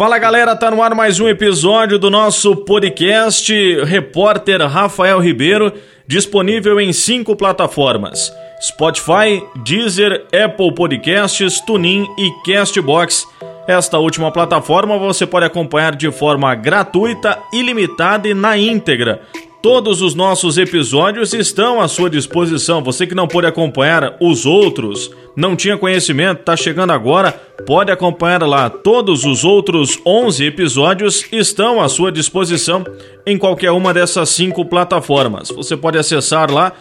Fala galera, tá no ar mais um episódio do nosso podcast Repórter Rafael Ribeiro, disponível em cinco plataformas: Spotify, Deezer, Apple Podcasts, TuneIn e Castbox. Esta última plataforma você pode acompanhar de forma gratuita, ilimitada e na íntegra Todos os nossos episódios estão à sua disposição. Você que não pôde acompanhar os outros, não tinha conhecimento, está chegando agora, pode acompanhar lá. Todos os outros 11 episódios estão à sua disposição em qualquer uma dessas cinco plataformas. Você pode acessar lá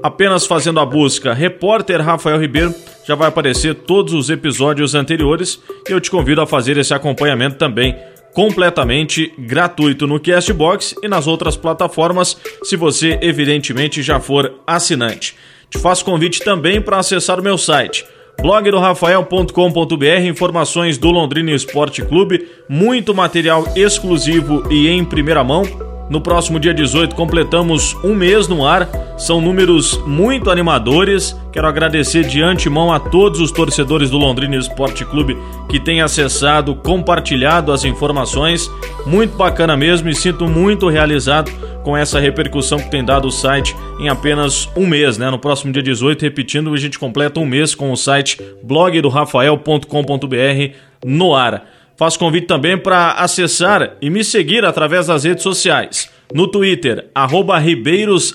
apenas fazendo a busca Repórter Rafael Ribeiro, já vai aparecer todos os episódios anteriores e eu te convido a fazer esse acompanhamento também completamente gratuito no Castbox e nas outras plataformas, se você evidentemente já for assinante. Te faço convite também para acessar o meu site blogdorafael.com.br, informações do Londrina Esporte Clube, muito material exclusivo e em primeira mão no próximo dia 18 completamos um mês no ar, são números muito animadores. Quero agradecer de antemão a todos os torcedores do Londrina Esporte Clube que têm acessado, compartilhado as informações. Muito bacana mesmo e sinto muito realizado com essa repercussão que tem dado o site em apenas um mês, né? No próximo dia 18, repetindo, a gente completa um mês com o site blogdorafael.com.br no ar. Faço convite também para acessar e me seguir através das redes sociais. No Twitter, arroba Ribeiros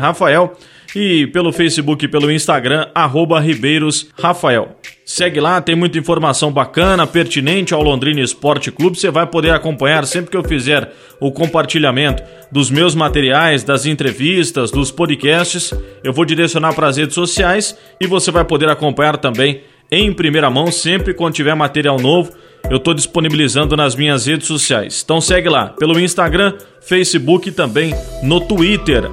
Rafael e pelo Facebook e pelo Instagram, arroba Ribeiros Rafael. Segue lá, tem muita informação bacana, pertinente ao Londrina Esporte Clube. Você vai poder acompanhar sempre que eu fizer o compartilhamento dos meus materiais, das entrevistas, dos podcasts. Eu vou direcionar para as redes sociais e você vai poder acompanhar também em primeira mão sempre quando tiver material novo eu estou disponibilizando nas minhas redes sociais. Então segue lá, pelo Instagram, Facebook e também no Twitter.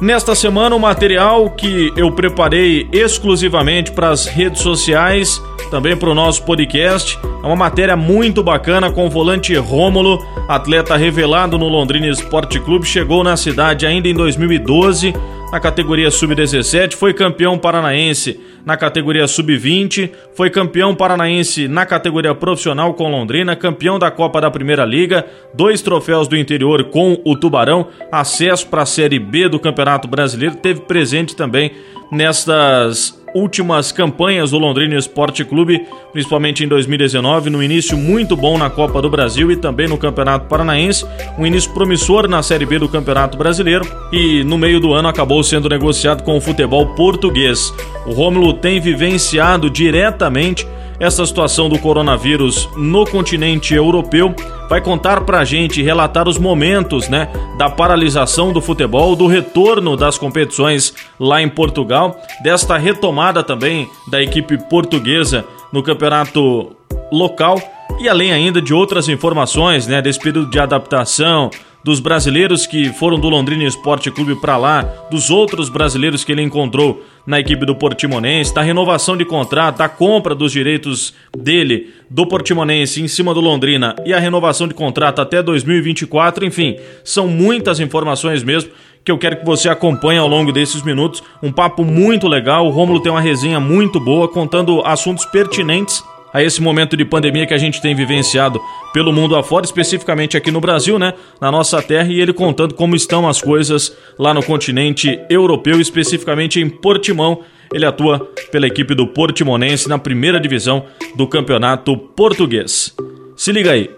Nesta semana, o material que eu preparei exclusivamente para as redes sociais, também para o nosso podcast, é uma matéria muito bacana com o volante Rômulo, atleta revelado no Londrina Esporte Clube, chegou na cidade ainda em 2012 na categoria sub-17, foi campeão paranaense na categoria sub-20, foi campeão paranaense na categoria profissional com Londrina, campeão da Copa da Primeira Liga, dois troféus do interior com o Tubarão, acesso para a Série B do Campeonato Brasileiro, teve presente também nestas últimas campanhas do Londrina Esporte Clube, principalmente em 2019, no início muito bom na Copa do Brasil e também no Campeonato Paranaense, um início promissor na Série B do Campeonato Brasileiro e no meio do ano acabou sendo negociado com o futebol português. O Rômulo tem vivenciado diretamente essa situação do coronavírus no continente europeu, vai contar pra gente, relatar os momentos, né, da paralisação do futebol, do retorno das competições lá em Portugal, desta retomada também da equipe portuguesa no campeonato local. E além ainda de outras informações, né, desse período de adaptação, dos brasileiros que foram do Londrina Esporte Clube para lá, dos outros brasileiros que ele encontrou na equipe do Portimonense, da renovação de contrato, da compra dos direitos dele do Portimonense em cima do Londrina e a renovação de contrato até 2024, enfim, são muitas informações mesmo que eu quero que você acompanhe ao longo desses minutos. Um papo muito legal, o Rômulo tem uma resenha muito boa contando assuntos pertinentes a esse momento de pandemia que a gente tem vivenciado pelo mundo afora, especificamente aqui no Brasil, né, na nossa terra, e ele contando como estão as coisas lá no continente europeu, especificamente em Portimão. Ele atua pela equipe do Portimonense na primeira divisão do Campeonato Português. Se liga aí.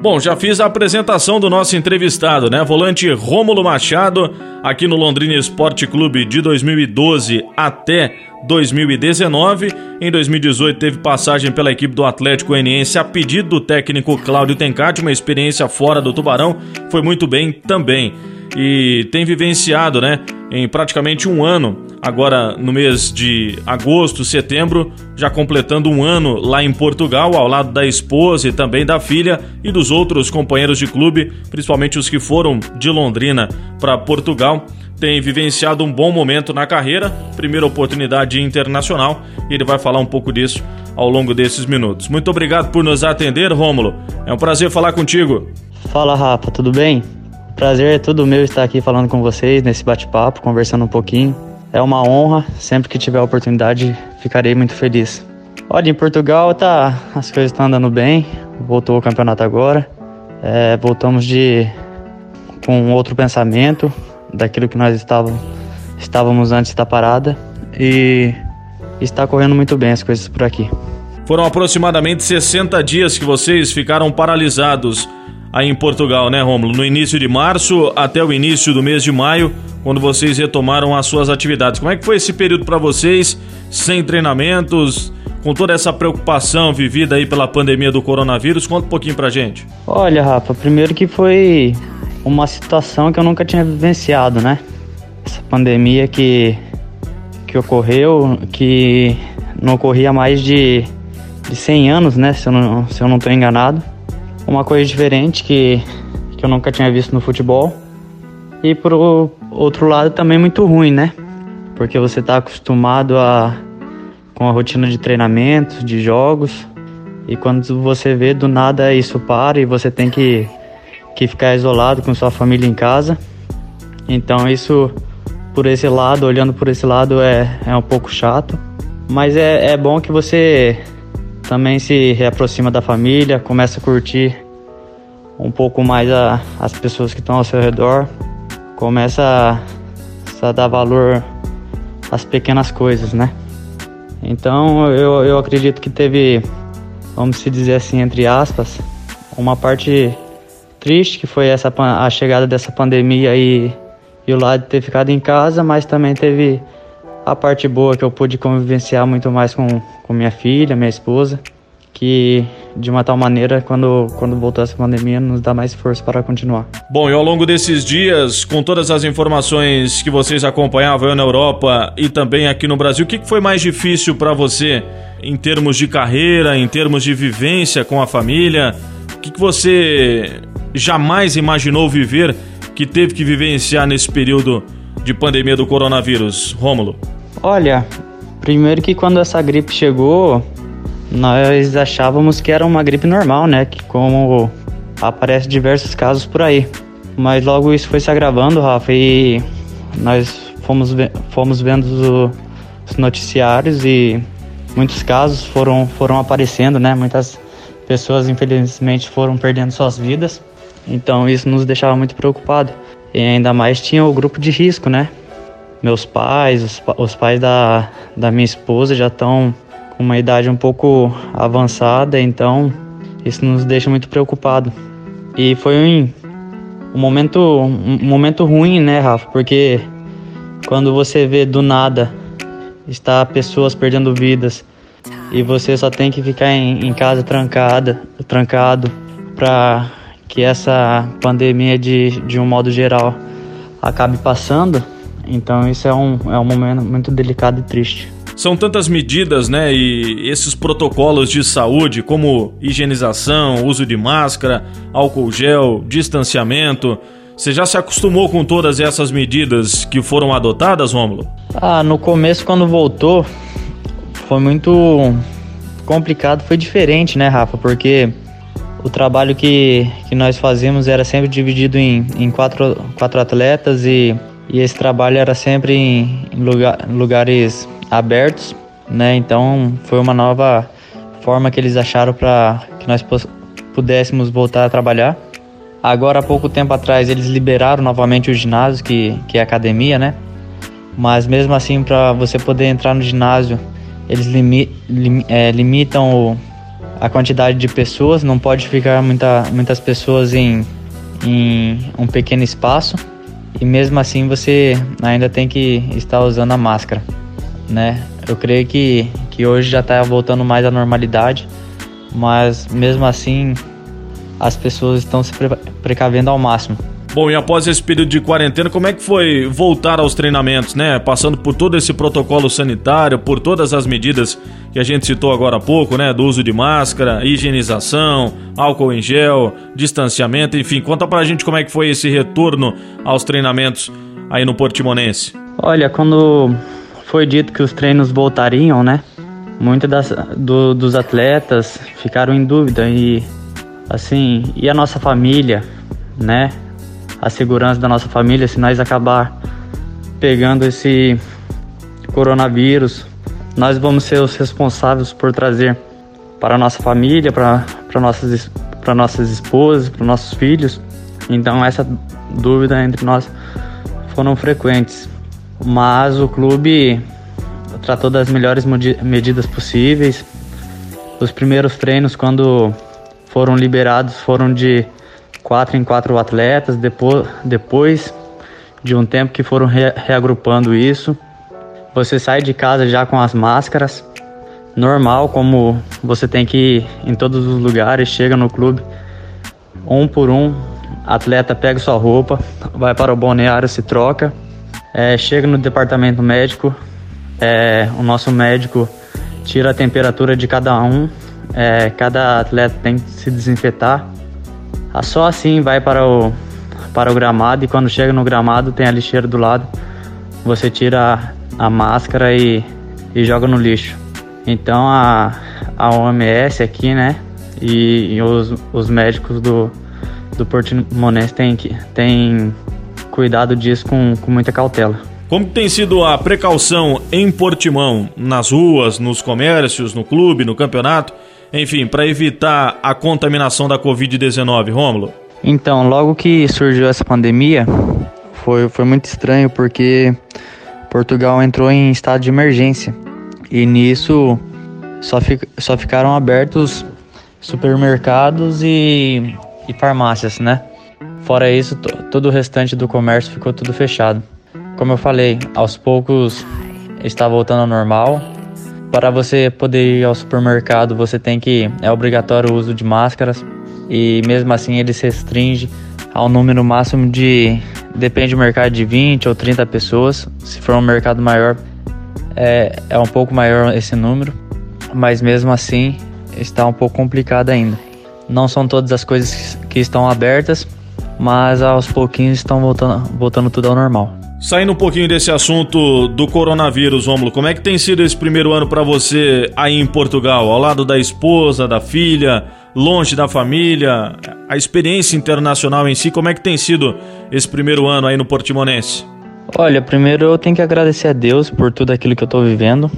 Bom, já fiz a apresentação do nosso entrevistado, né? Volante Rômulo Machado, aqui no Londrina Esporte Clube de 2012 até 2019. Em 2018 teve passagem pela equipe do Atlético Goianiense a pedido do técnico Cláudio Tencati, uma experiência fora do Tubarão, foi muito bem também. E tem vivenciado, né, em praticamente um ano, agora no mês de agosto, setembro, já completando um ano lá em Portugal, ao lado da esposa e também da filha e dos outros companheiros de clube, principalmente os que foram de Londrina para Portugal. Tem vivenciado um bom momento na carreira, primeira oportunidade internacional, e ele vai falar um pouco disso ao longo desses minutos. Muito obrigado por nos atender, Rômulo. É um prazer falar contigo. Fala, Rafa, tudo bem? Prazer é tudo meu estar aqui falando com vocês nesse bate-papo, conversando um pouquinho. É uma honra, sempre que tiver a oportunidade, ficarei muito feliz. Olha, em Portugal tá, as coisas estão andando bem, voltou o campeonato agora. É, voltamos de com outro pensamento daquilo que nós estávamos, estávamos antes da parada e está correndo muito bem as coisas por aqui. Foram aproximadamente 60 dias que vocês ficaram paralisados aí em Portugal, né, Romulo? No início de março até o início do mês de maio, quando vocês retomaram as suas atividades. Como é que foi esse período para vocês, sem treinamentos, com toda essa preocupação vivida aí pela pandemia do coronavírus? Conta um pouquinho pra gente. Olha, Rafa, primeiro que foi uma situação que eu nunca tinha vivenciado, né? Essa pandemia que, que ocorreu, que não ocorria há mais de, de 100 anos, né? Se eu não, se eu não enganado uma coisa diferente que, que eu nunca tinha visto no futebol. E por outro lado também muito ruim, né? Porque você está acostumado a com a rotina de treinamento, de jogos, e quando você vê do nada isso para e você tem que, que ficar isolado com sua família em casa. Então isso por esse lado, olhando por esse lado é, é um pouco chato. Mas é, é bom que você também se reaproxima da família, começa a curtir um pouco mais a, as pessoas que estão ao seu redor, começa a, a dar valor às pequenas coisas, né? Então eu, eu acredito que teve, vamos dizer assim, entre aspas, uma parte triste que foi essa a chegada dessa pandemia e, e o lado de ter ficado em casa, mas também teve a parte boa que eu pude convivenciar muito mais com, com minha filha, minha esposa, que de uma tal maneira, quando, quando voltar essa pandemia, nos dá mais força para continuar. Bom, e ao longo desses dias, com todas as informações que vocês acompanhavam na Europa e também aqui no Brasil, o que foi mais difícil para você em termos de carreira, em termos de vivência com a família? O que você jamais imaginou viver que teve que vivenciar nesse período de pandemia do coronavírus, Rômulo? Olha, primeiro que quando essa gripe chegou, nós achávamos que era uma gripe normal, né? Que como aparece diversos casos por aí. Mas logo isso foi se agravando, Rafa, e nós fomos, fomos vendo os noticiários e muitos casos foram, foram aparecendo, né? Muitas pessoas, infelizmente, foram perdendo suas vidas. Então isso nos deixava muito preocupado. E ainda mais tinha o grupo de risco, né? Meus pais, os, os pais da, da minha esposa já estão com uma idade um pouco avançada, então isso nos deixa muito preocupado. E foi um, um momento um momento ruim, né, Rafa? Porque quando você vê do nada está pessoas perdendo vidas e você só tem que ficar em, em casa trancada, trancado para que essa pandemia de, de um modo geral acabe passando, então isso é um, é um momento muito delicado e triste. São tantas medidas, né, e esses protocolos de saúde, como higienização, uso de máscara, álcool gel, distanciamento. Você já se acostumou com todas essas medidas que foram adotadas, Rômulo? Ah, no começo, quando voltou, foi muito complicado, foi diferente, né, Rafa? Porque o trabalho que, que nós fazíamos era sempre dividido em, em quatro, quatro atletas e e esse trabalho era sempre em, lugar, lugares abertos, né? Então foi uma nova forma que eles acharam para que nós pudéssemos voltar a trabalhar. Agora, há pouco tempo atrás, eles liberaram novamente o ginásio, que, que é academia, né? Mas mesmo assim, para você poder entrar no ginásio, eles limi, lim, é, limitam o, a quantidade de pessoas, não pode ficar muita, muitas pessoas em, em um pequeno espaço e mesmo assim você ainda tem que estar usando a máscara, né? Eu creio que, que hoje já está voltando mais à normalidade, mas mesmo assim as pessoas estão se precavendo ao máximo. Bom, e após esse período de quarentena, como é que foi voltar aos treinamentos, né? Passando por todo esse protocolo sanitário, por todas as medidas que a gente citou agora há pouco, né? Do uso de máscara, higienização, álcool em gel, distanciamento, enfim. Conta pra gente como é que foi esse retorno aos treinamentos aí no Portimonense. Olha, quando foi dito que os treinos voltariam, né? Muitos do, dos atletas ficaram em dúvida e, assim, e a nossa família, né? A segurança da nossa família se nós acabar pegando esse coronavírus. Nós vamos ser os responsáveis por trazer para a nossa família, para, para, nossas, para nossas esposas, para nossos filhos. Então essa dúvida entre nós foram frequentes. Mas o clube tratou das melhores medidas possíveis. Os primeiros treinos, quando foram liberados, foram de quatro em quatro atletas. Depois, depois de um tempo que foram re reagrupando isso, você sai de casa já com as máscaras, normal, como você tem que ir em todos os lugares, chega no clube, um por um, atleta pega sua roupa, vai para o balneário, se troca, é, chega no departamento médico, é, o nosso médico tira a temperatura de cada um, é, cada atleta tem que se desinfetar. Ah, só assim vai para o, para o gramado e quando chega no gramado tem a lixeira do lado, você tira a máscara e, e joga no lixo. Então a, a OMS aqui, né, e, e os, os médicos do, do Portimonense têm, têm cuidado disso com, com muita cautela. Como tem sido a precaução em Portimão, nas ruas, nos comércios, no clube, no campeonato, enfim, para evitar a contaminação da Covid-19, Rômulo? Então, logo que surgiu essa pandemia, foi, foi muito estranho porque Portugal entrou em estado de emergência e nisso só, fi, só ficaram abertos supermercados e, e farmácias, né? Fora isso, todo o restante do comércio ficou tudo fechado. Como eu falei, aos poucos está voltando ao normal. Para você poder ir ao supermercado, você tem que é obrigatório o uso de máscaras e mesmo assim ele se restringe ao número máximo de depende do mercado de 20 ou 30 pessoas. Se for um mercado maior, é, é um pouco maior esse número, mas mesmo assim está um pouco complicado ainda. Não são todas as coisas que estão abertas, mas aos pouquinhos estão voltando, voltando tudo ao normal. Saindo um pouquinho desse assunto do coronavírus, Rômulo, como é que tem sido esse primeiro ano para você aí em Portugal, ao lado da esposa, da filha, longe da família, a experiência internacional em si, como é que tem sido esse primeiro ano aí no Portimonense? Olha, primeiro eu tenho que agradecer a Deus por tudo aquilo que eu estou vivendo.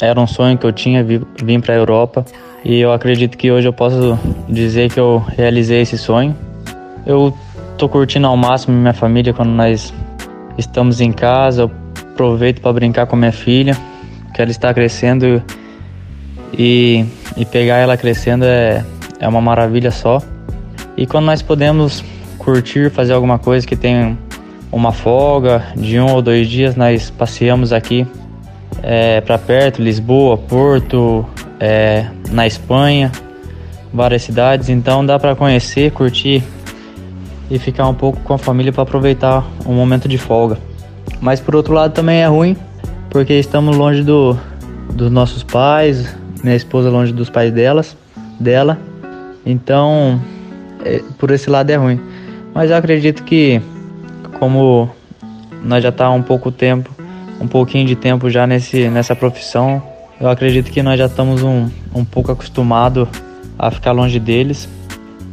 Era um sonho que eu tinha vir para a Europa e eu acredito que hoje eu posso dizer que eu realizei esse sonho. Eu tô curtindo ao máximo minha família quando nós estamos em casa, eu aproveito para brincar com minha filha, que ela está crescendo e, e pegar ela crescendo é, é uma maravilha só. E quando nós podemos curtir, fazer alguma coisa que tem uma folga de um ou dois dias, nós passeamos aqui é, para perto, Lisboa, Porto, é, na Espanha, várias cidades. Então dá para conhecer, curtir e ficar um pouco com a família para aproveitar um momento de folga. Mas por outro lado também é ruim, porque estamos longe do, dos nossos pais, minha esposa longe dos pais delas, dela. Então, é, por esse lado é ruim. Mas eu acredito que como nós já tá um pouco tempo, um pouquinho de tempo já nesse nessa profissão, eu acredito que nós já estamos um, um pouco acostumados a ficar longe deles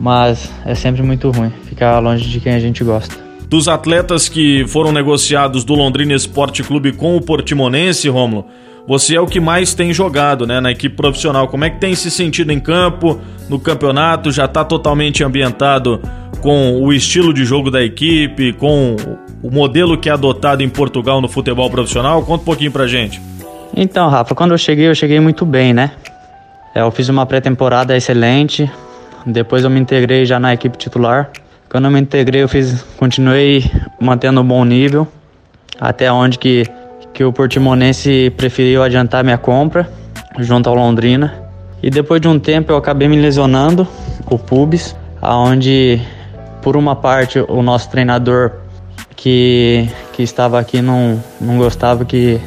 mas é sempre muito ruim ficar longe de quem a gente gosta. Dos atletas que foram negociados do Londrina Esporte Clube com o Portimonense, Romulo, você é o que mais tem jogado né, na equipe profissional. Como é que tem se sentido em campo, no campeonato? Já está totalmente ambientado com o estilo de jogo da equipe, com o modelo que é adotado em Portugal no futebol profissional? Conta um pouquinho pra gente. Então, Rafa, quando eu cheguei, eu cheguei muito bem, né? É, eu fiz uma pré-temporada excelente, depois eu me integrei já na equipe titular. Quando eu me integrei, eu fiz, continuei mantendo um bom nível, até onde que, que o Portimonense preferiu adiantar minha compra junto ao Londrina. E depois de um tempo eu acabei me lesionando, o pubis, aonde por uma parte o nosso treinador que, que estava aqui não, não gostava que,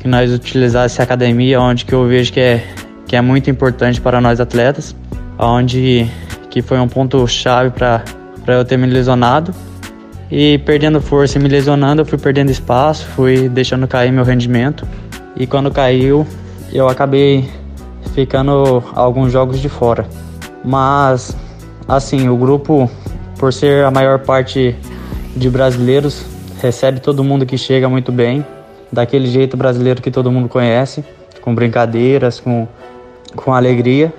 que nós utilizássemos a academia, onde que eu vejo que é, que é muito importante para nós atletas onde que foi um ponto chave para eu ter me lesionado. E perdendo força e me lesionando, eu fui perdendo espaço, fui deixando cair meu rendimento. E quando caiu, eu acabei ficando alguns jogos de fora. Mas assim, o grupo, por ser a maior parte de brasileiros, recebe todo mundo que chega muito bem, daquele jeito brasileiro que todo mundo conhece, com brincadeiras, com, com alegria.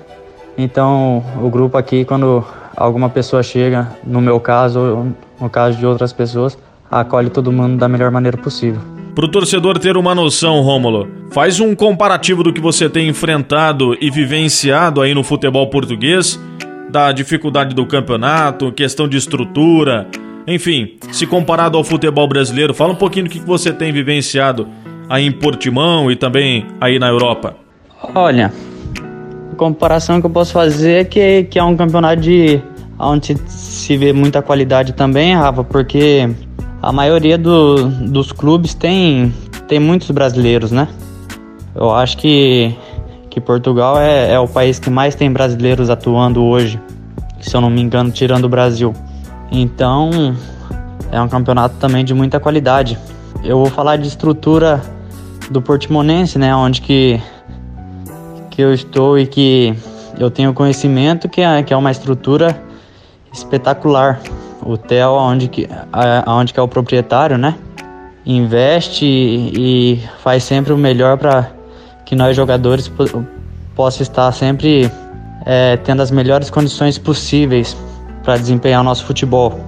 Então, o grupo aqui, quando alguma pessoa chega, no meu caso, ou no caso de outras pessoas, acolhe todo mundo da melhor maneira possível. Para o torcedor ter uma noção, Rômulo, faz um comparativo do que você tem enfrentado e vivenciado aí no futebol português, da dificuldade do campeonato, questão de estrutura, enfim, se comparado ao futebol brasileiro, fala um pouquinho do que você tem vivenciado aí em Portimão e também aí na Europa. Olha, comparação que eu posso fazer é que, que é um campeonato de onde se vê muita qualidade também, Rafa, porque a maioria do, dos clubes tem, tem muitos brasileiros, né? Eu acho que, que Portugal é, é o país que mais tem brasileiros atuando hoje, se eu não me engano, tirando o Brasil. Então, é um campeonato também de muita qualidade. Eu vou falar de estrutura do Portimonense, né, onde que, que eu estou e que eu tenho conhecimento que é, que é uma estrutura espetacular. O Theo, onde que, onde que é o proprietário, né, investe e, e faz sempre o melhor para que nós jogadores possa estar sempre é, tendo as melhores condições possíveis para desempenhar o nosso futebol.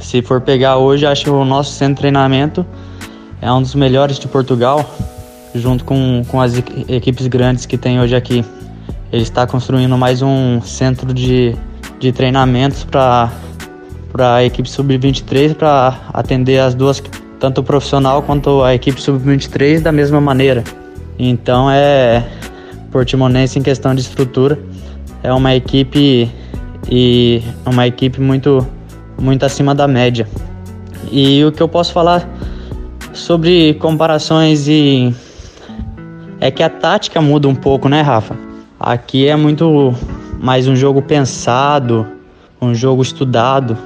Se for pegar hoje, acho que o nosso centro de treinamento é um dos melhores de Portugal, junto com, com as equipes grandes que tem hoje aqui. Ele está construindo mais um centro de, de treinamentos para a equipe sub-23 para atender as duas, tanto o profissional quanto a equipe sub-23 da mesma maneira. Então é Portimonense em questão de estrutura é uma equipe e uma equipe muito, muito acima da média. E o que eu posso falar sobre comparações e é que a tática muda um pouco, né, Rafa? Aqui é muito mais um jogo pensado, um jogo estudado,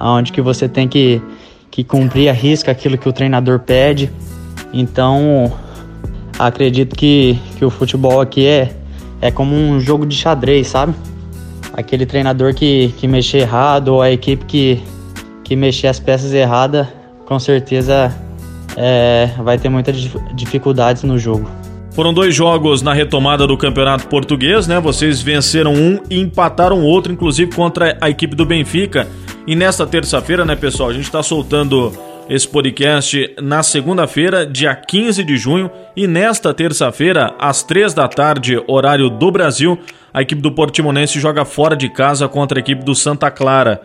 onde que você tem que, que cumprir a risca aquilo que o treinador pede. Então, acredito que, que o futebol aqui é, é como um jogo de xadrez, sabe? aquele treinador que, que mexer errado ou a equipe que, que mexer as peças erradas, com certeza é, vai ter muitas dificuldades no jogo. Foram dois jogos na retomada do Campeonato Português, né? Vocês venceram um e empataram outro, inclusive contra a equipe do Benfica. E nesta terça-feira, né, pessoal, a gente está soltando esse podcast na segunda-feira, dia 15 de junho, e nesta terça-feira, às três da tarde, horário do Brasil, a equipe do Portimonense joga fora de casa contra a equipe do Santa Clara.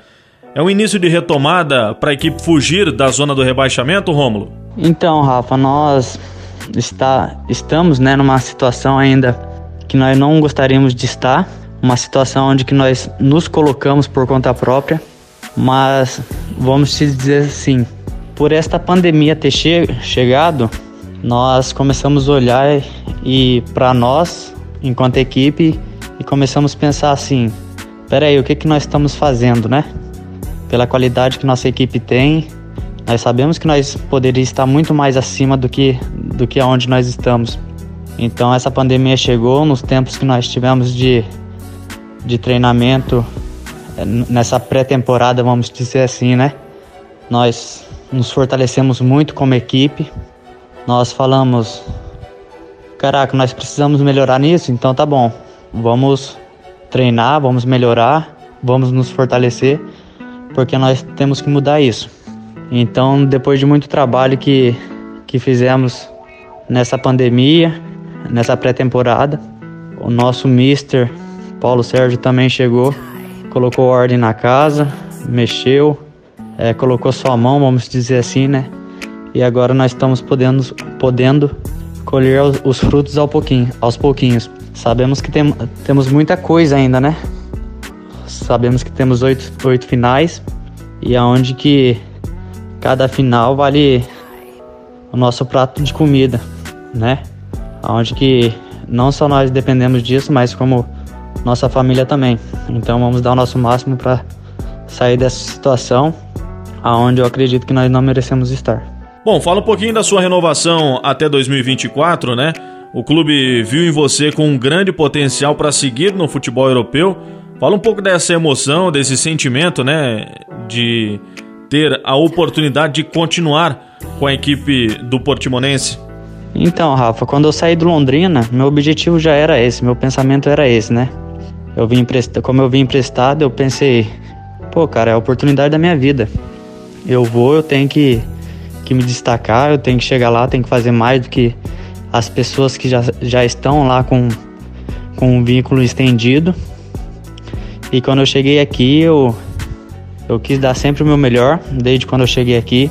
É um início de retomada para a equipe fugir da zona do rebaixamento, Rômulo? Então, Rafa, nós está, estamos né, numa situação ainda que nós não gostaríamos de estar, uma situação onde que nós nos colocamos por conta própria, mas vamos te dizer assim, por esta pandemia ter che chegado, nós começamos a olhar e para nós, enquanto equipe, e começamos a pensar assim: peraí, o que, que nós estamos fazendo, né? Pela qualidade que nossa equipe tem, nós sabemos que nós poderíamos estar muito mais acima do que, do que aonde nós estamos. Então, essa pandemia chegou nos tempos que nós tivemos de, de treinamento, eh, nessa pré-temporada, vamos dizer assim, né? Nós nos fortalecemos muito como equipe. Nós falamos, caraca, nós precisamos melhorar nisso, então tá bom. Vamos treinar, vamos melhorar, vamos nos fortalecer, porque nós temos que mudar isso. Então, depois de muito trabalho que, que fizemos nessa pandemia, nessa pré-temporada, o nosso mister Paulo Sérgio também chegou, colocou ordem na casa, mexeu, é, colocou sua mão, vamos dizer assim, né? E agora nós estamos podendo, podendo colher os, os frutos ao pouquinho, aos pouquinhos. Sabemos que tem, temos muita coisa ainda, né? Sabemos que temos oito, oito finais e aonde que cada final vale o nosso prato de comida, né? Aonde que não só nós dependemos disso, mas como nossa família também. Então vamos dar o nosso máximo para sair dessa situação aonde eu acredito que nós não merecemos estar. Bom, fala um pouquinho da sua renovação até 2024, né? O clube viu em você com um grande potencial para seguir no futebol europeu. Fala um pouco dessa emoção, desse sentimento, né, de ter a oportunidade de continuar com a equipe do Portimonense? Então, Rafa, quando eu saí do Londrina, meu objetivo já era esse, meu pensamento era esse, né? Eu vim emprestado, como eu vim emprestado, eu pensei, pô, cara, é a oportunidade da minha vida. Eu vou, eu tenho que, que me destacar, eu tenho que chegar lá, tenho que fazer mais do que as pessoas que já, já estão lá com, com um vínculo estendido. E quando eu cheguei aqui, eu, eu quis dar sempre o meu melhor, desde quando eu cheguei aqui.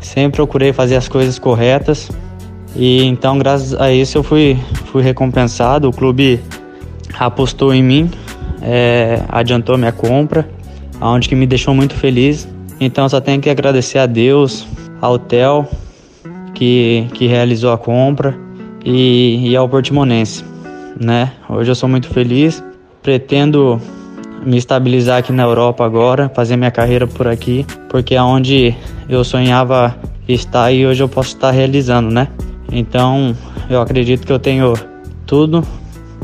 Sempre procurei fazer as coisas corretas. E então, graças a isso, eu fui, fui recompensado. O clube apostou em mim, é, adiantou minha compra, onde que me deixou muito feliz. Então, só tenho que agradecer a Deus, ao Theo, que, que realizou a compra, e, e ao Portimonense. Né? Hoje eu sou muito feliz, pretendo me estabilizar aqui na Europa agora, fazer minha carreira por aqui, porque é onde eu sonhava estar e hoje eu posso estar realizando, né? Então, eu acredito que eu tenho tudo,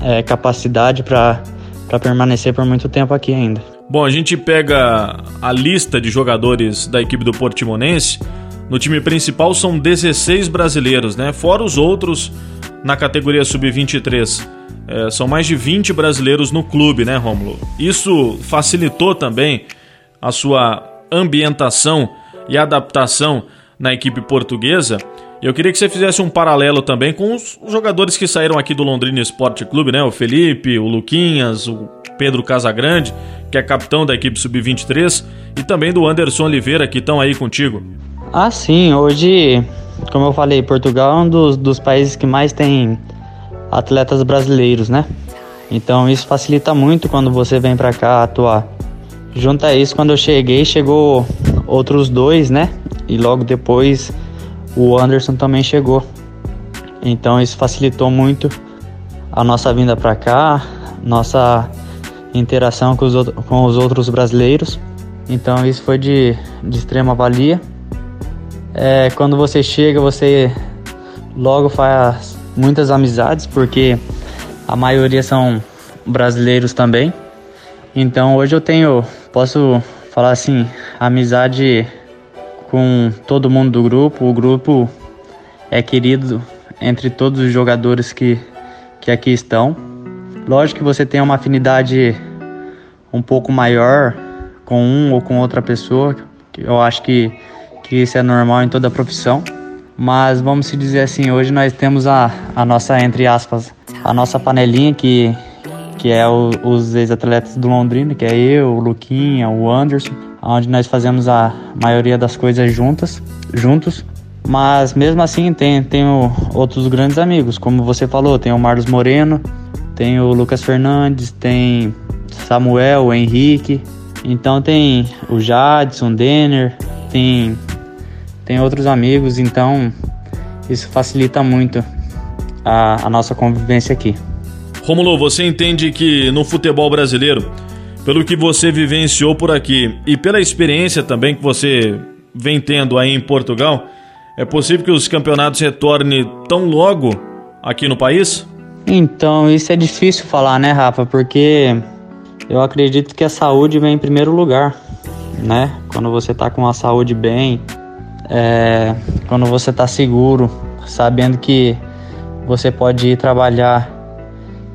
é, capacidade para permanecer por muito tempo aqui ainda. Bom, a gente pega a lista de jogadores da equipe do Portimonense. No time principal são 16 brasileiros, né? Fora os outros na categoria sub-23. É, são mais de 20 brasileiros no clube, né, Romulo? Isso facilitou também a sua ambientação e adaptação na equipe portuguesa. Eu queria que você fizesse um paralelo também com os jogadores que saíram aqui do Londrina Esporte Clube, né? O Felipe, o Luquinhas, o Pedro Casagrande, que é capitão da equipe sub-23, e também do Anderson Oliveira, que estão aí contigo. Ah, sim. Hoje, como eu falei, Portugal é um dos, dos países que mais tem atletas brasileiros, né? Então isso facilita muito quando você vem para cá atuar. Junto a isso, quando eu cheguei, chegou outros dois, né? E logo depois o Anderson também chegou. Então isso facilitou muito a nossa vinda para cá, nossa interação com os, com os outros brasileiros. Então isso foi de, de extrema valia. É, quando você chega, você logo faz muitas amizades, porque a maioria são brasileiros também. Então hoje eu tenho, posso falar assim, amizade com todo mundo do grupo. O grupo é querido entre todos os jogadores que, que aqui estão. Lógico que você tem uma afinidade um pouco maior com um ou com outra pessoa. Eu acho que, que isso é normal em toda profissão. Mas vamos se dizer assim, hoje nós temos a, a nossa, entre aspas, a nossa panelinha que, que é o, os ex-atletas do Londrina, que é eu, o Luquinha, o Anderson, onde nós fazemos a maioria das coisas juntas, juntos. Mas mesmo assim tem, tenho outros grandes amigos, como você falou, tem o Marlos Moreno, tem o Lucas Fernandes, tem Samuel, o Henrique, então tem o Jadson, Denner, tem tem outros amigos, então isso facilita muito a, a nossa convivência aqui. Romulo, você entende que no futebol brasileiro, pelo que você vivenciou por aqui e pela experiência também que você vem tendo aí em Portugal, é possível que os campeonatos retornem tão logo aqui no país? Então, isso é difícil falar, né, Rafa? Porque eu acredito que a saúde vem em primeiro lugar, né? Quando você está com a saúde bem, é, quando você está seguro, sabendo que você pode ir trabalhar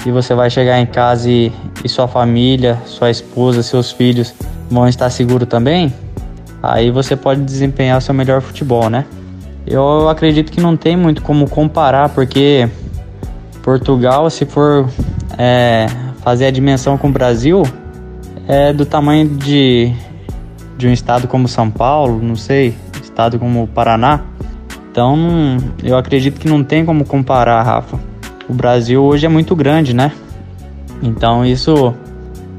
e você vai chegar em casa e, e sua família, sua esposa, seus filhos vão estar seguros também, aí você pode desempenhar seu melhor futebol, né? Eu acredito que não tem muito como comparar, porque Portugal, se for é, fazer a dimensão com o Brasil, é do tamanho de, de um estado como São Paulo, não sei, estado como o Paraná. Então, eu acredito que não tem como comparar, Rafa. O Brasil hoje é muito grande, né? Então, isso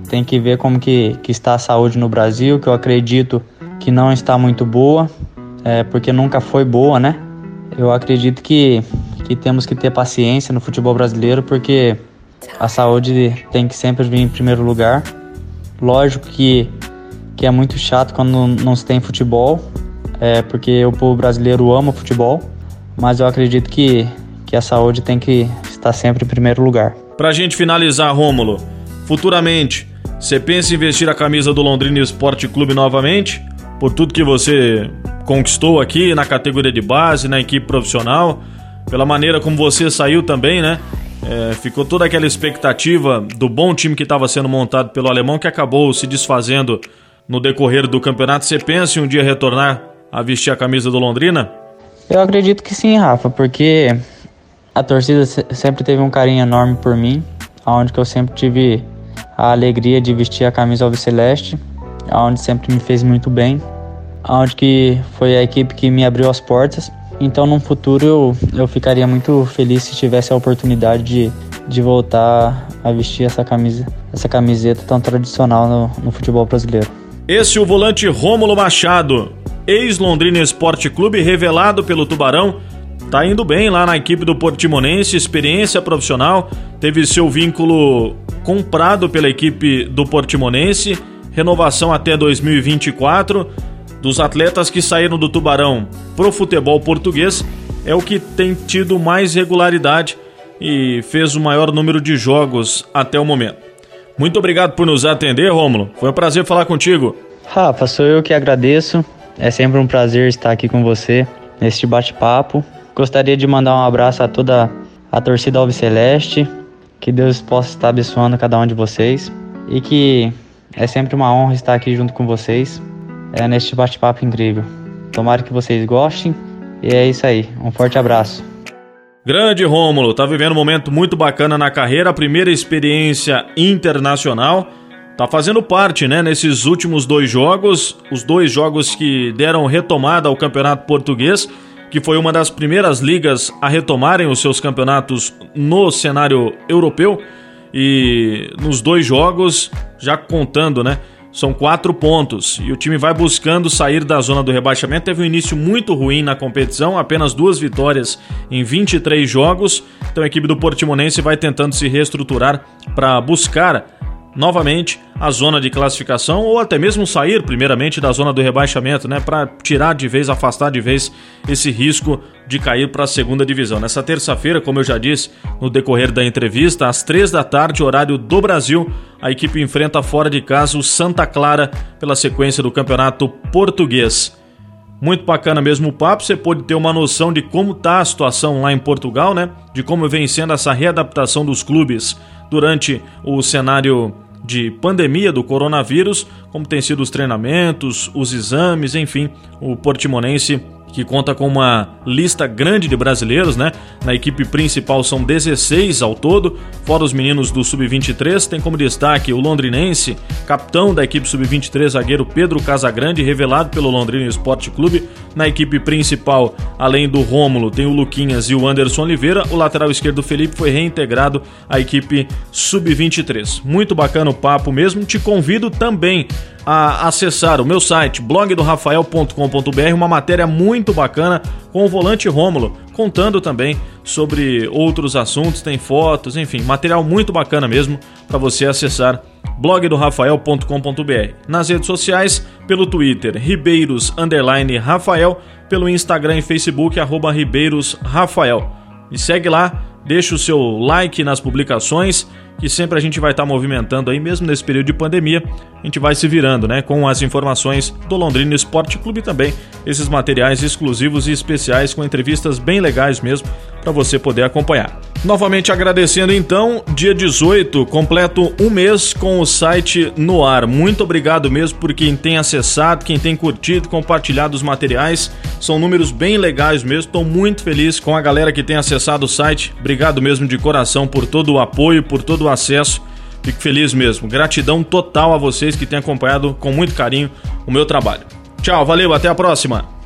tem que ver como que, que está a saúde no Brasil, que eu acredito que não está muito boa, é, porque nunca foi boa, né? Eu acredito que, que temos que ter paciência no futebol brasileiro, porque a saúde tem que sempre vir em primeiro lugar. Lógico que, que é muito chato quando não se tem futebol, é, porque o povo brasileiro ama futebol, mas eu acredito que, que a saúde tem que estar sempre em primeiro lugar. Pra gente finalizar, Rômulo, futuramente, você pensa em vestir a camisa do Londrina Esporte Clube novamente? por tudo que você conquistou aqui na categoria de base, na equipe profissional, pela maneira como você saiu também, né? É, ficou toda aquela expectativa do bom time que estava sendo montado pelo alemão que acabou se desfazendo no decorrer do campeonato. Você pensa em um dia retornar a vestir a camisa do Londrina? Eu acredito que sim, Rafa, porque a torcida sempre teve um carinho enorme por mim, onde que eu sempre tive a alegria de vestir a camisa alviceleste, onde sempre me fez muito bem, onde que foi a equipe que me abriu as portas. Então, no futuro, eu, eu ficaria muito feliz se tivesse a oportunidade de, de voltar a vestir essa camisa, essa camiseta tão tradicional no, no futebol brasileiro. Esse é o volante Rômulo Machado, ex-Londrina Esporte Clube, revelado pelo Tubarão. Tá indo bem lá na equipe do Portimonense, experiência profissional, teve seu vínculo comprado pela equipe do Portimonense, renovação até 2024. Dos atletas que saíram do Tubarão pro futebol português, é o que tem tido mais regularidade e fez o maior número de jogos até o momento. Muito obrigado por nos atender, Rômulo. Foi um prazer falar contigo. Rafa, sou eu que agradeço. É sempre um prazer estar aqui com você neste bate-papo. Gostaria de mandar um abraço a toda a torcida Alviceleste. Que Deus possa estar abençoando cada um de vocês. E que é sempre uma honra estar aqui junto com vocês é, neste bate-papo incrível. Tomara que vocês gostem. E é isso aí. Um forte abraço. Grande Rômulo, tá vivendo um momento muito bacana na carreira, a primeira experiência internacional. Tá fazendo parte, né, nesses últimos dois jogos, os dois jogos que deram retomada ao Campeonato Português, que foi uma das primeiras ligas a retomarem os seus campeonatos no cenário europeu. E nos dois jogos, já contando, né? São quatro pontos e o time vai buscando sair da zona do rebaixamento. Teve um início muito ruim na competição, apenas duas vitórias em 23 jogos. Então a equipe do Portimonense vai tentando se reestruturar para buscar novamente a zona de classificação ou até mesmo sair primeiramente da zona do rebaixamento, né, para tirar de vez, afastar de vez esse risco de cair para a segunda divisão. Nessa terça-feira, como eu já disse no decorrer da entrevista, às três da tarde, horário do Brasil, a equipe enfrenta fora de casa o Santa Clara pela sequência do Campeonato Português. Muito bacana mesmo o papo, você pode ter uma noção de como está a situação lá em Portugal, né? De como vem sendo essa readaptação dos clubes durante o cenário de pandemia do coronavírus, como tem sido os treinamentos, os exames, enfim, o Portimonense que conta com uma lista grande de brasileiros, né? Na equipe principal são 16 ao todo, fora os meninos do Sub-23, tem como destaque o londrinense, capitão da equipe Sub-23, zagueiro Pedro Casagrande, revelado pelo Londrina Esporte Clube. Na equipe principal, além do Rômulo, tem o Luquinhas e o Anderson Oliveira. O lateral esquerdo Felipe foi reintegrado à equipe Sub-23. Muito bacana o papo mesmo. Te convido também a acessar o meu site blogdorafael.com.br, uma matéria muito bacana com o volante Rômulo, contando também sobre outros assuntos, tem fotos, enfim, material muito bacana mesmo para você acessar blogdorafael.com.br. Nas redes sociais, pelo Twitter, Ribeiros Rafael, pelo Instagram e Facebook, arroba Ribeiros Rafael. Me segue lá, deixa o seu like nas publicações que sempre a gente vai estar tá movimentando aí, mesmo nesse período de pandemia, a gente vai se virando, né, com as informações do Londrina Esporte Clube também, esses materiais exclusivos e especiais com entrevistas bem legais mesmo para você poder acompanhar. Novamente agradecendo então, dia 18, completo um mês com o site no ar. Muito obrigado mesmo por quem tem acessado, quem tem curtido, compartilhado os materiais. São números bem legais mesmo. Estou muito feliz com a galera que tem acessado o site. Obrigado mesmo de coração por todo o apoio, por todo o acesso. Fico feliz mesmo. Gratidão total a vocês que têm acompanhado com muito carinho o meu trabalho. Tchau, valeu, até a próxima.